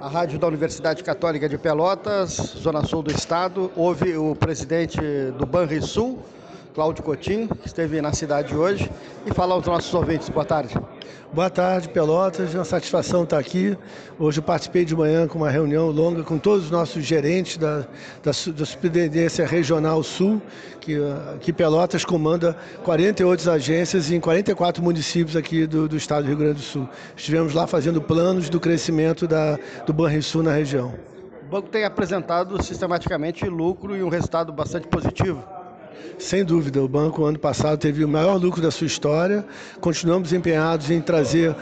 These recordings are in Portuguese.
A rádio da Universidade Católica de Pelotas, Zona Sul do Estado, houve o presidente do Banrisul, Cláudio Coutinho, que esteve na cidade hoje, e fala aos nossos ouvintes. Boa tarde. Boa tarde, Pelotas. É uma satisfação estar aqui. Hoje eu participei de manhã com uma reunião longa com todos os nossos gerentes da, da, da Superintendência Regional Sul, que, que Pelotas comanda 48 agências em 44 municípios aqui do, do estado do Rio Grande do Sul. Estivemos lá fazendo planos do crescimento da, do Banrisul na região. O banco tem apresentado sistematicamente lucro e um resultado bastante positivo. Sem dúvida, o banco ano passado teve o maior lucro da sua história. Continuamos empenhados em trazer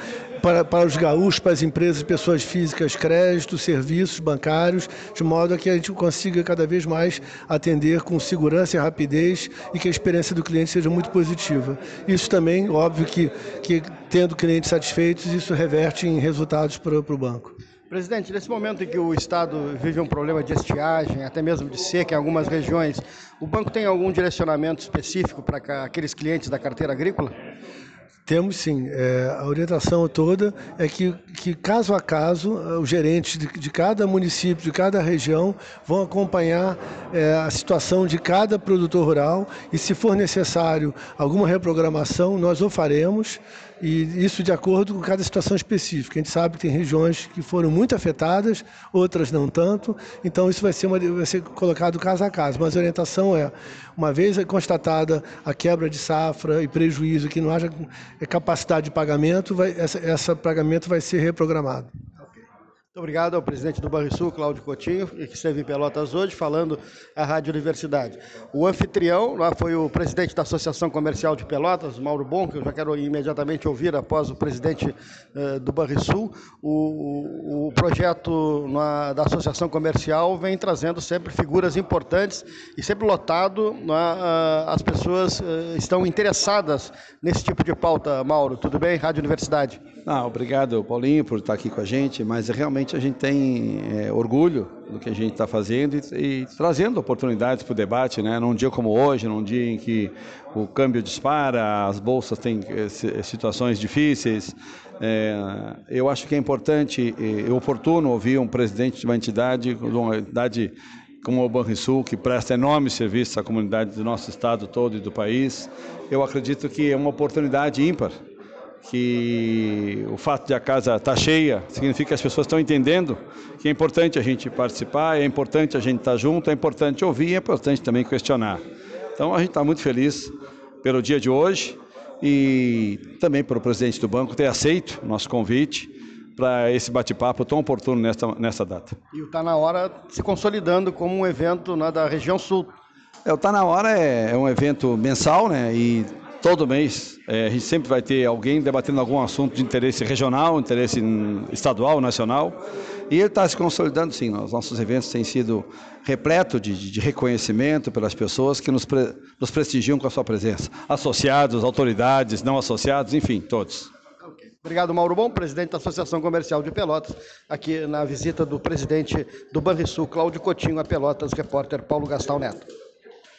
para, para os gaúchos, para as empresas pessoas físicas, créditos, serviços bancários, de modo a que a gente consiga cada vez mais atender com segurança e rapidez e que a experiência do cliente seja muito positiva. Isso também, óbvio que, que tendo clientes satisfeitos, isso reverte em resultados para, para o banco. Presidente, nesse momento em que o Estado vive um problema de estiagem, até mesmo de seca em algumas regiões, o banco tem algum direcionamento específico para aqueles clientes da carteira agrícola? Temos sim. É, a orientação toda é que, que, caso a caso, os gerentes de, de cada município, de cada região, vão acompanhar é, a situação de cada produtor rural e, se for necessário alguma reprogramação, nós o faremos e isso de acordo com cada situação específica. A gente sabe que tem regiões que foram muito afetadas, outras não tanto, então isso vai ser, uma, vai ser colocado caso a caso. Mas a orientação é, uma vez constatada a quebra de safra e prejuízo, que não haja capacidade de pagamento, vai, essa, essa pagamento vai ser reprogramado. Muito obrigado ao presidente do Banrisul, Cláudio Coutinho, que esteve em Pelotas hoje, falando à Rádio Universidade. O anfitrião lá foi o presidente da Associação Comercial de Pelotas, Mauro Bom, que eu já quero imediatamente ouvir após o presidente uh, do Banrisul. O, o, projeto na, da Associação Comercial vem trazendo sempre figuras importantes e sempre lotado. Uh, as pessoas uh, estão interessadas nesse tipo de pauta, Mauro. Tudo bem? Rádio Universidade. Ah, obrigado, Paulinho, por estar aqui com a gente, mas realmente a gente tem é, orgulho do que a gente está fazendo e, e, trazendo oportunidades para o debate, né? num dia como hoje, num dia em que o câmbio dispara, as bolsas têm é, situações difíceis. É, eu acho que é importante e oportuno ouvir um presidente de uma entidade, de uma entidade como o Banrisul, que presta enorme serviço à comunidade do nosso estado todo e do país. Eu acredito que é uma oportunidade ímpar que o fato de a casa estar tá cheia significa que as pessoas estão entendendo que é importante a gente participar, é importante a gente estar tá junto, é importante ouvir, é importante também questionar. Então a gente está muito feliz pelo dia de hoje e também pelo presidente do banco ter aceito o nosso convite para esse bate-papo tão oportuno nessa, nessa data. E o Está Na Hora se consolidando como um evento né, da região sul. É, o Está Na Hora é, é um evento mensal, né? E todo mês é, a gente sempre vai ter alguém debatendo algum assunto de interesse regional, interesse estadual, nacional. E ele está se consolidando, sim. Os nossos eventos têm sido repleto de, de reconhecimento pelas pessoas que nos, pre, nos prestigiam com a sua presença. Associados, autoridades, não associados, enfim, todos. Obrigado, Mauro Bom, presidente da Associação Comercial de Pelotas, aqui na visita do presidente do Banrisul, Cláudio Coutinho, a Pelotas, repórter Paulo Gastal Neto.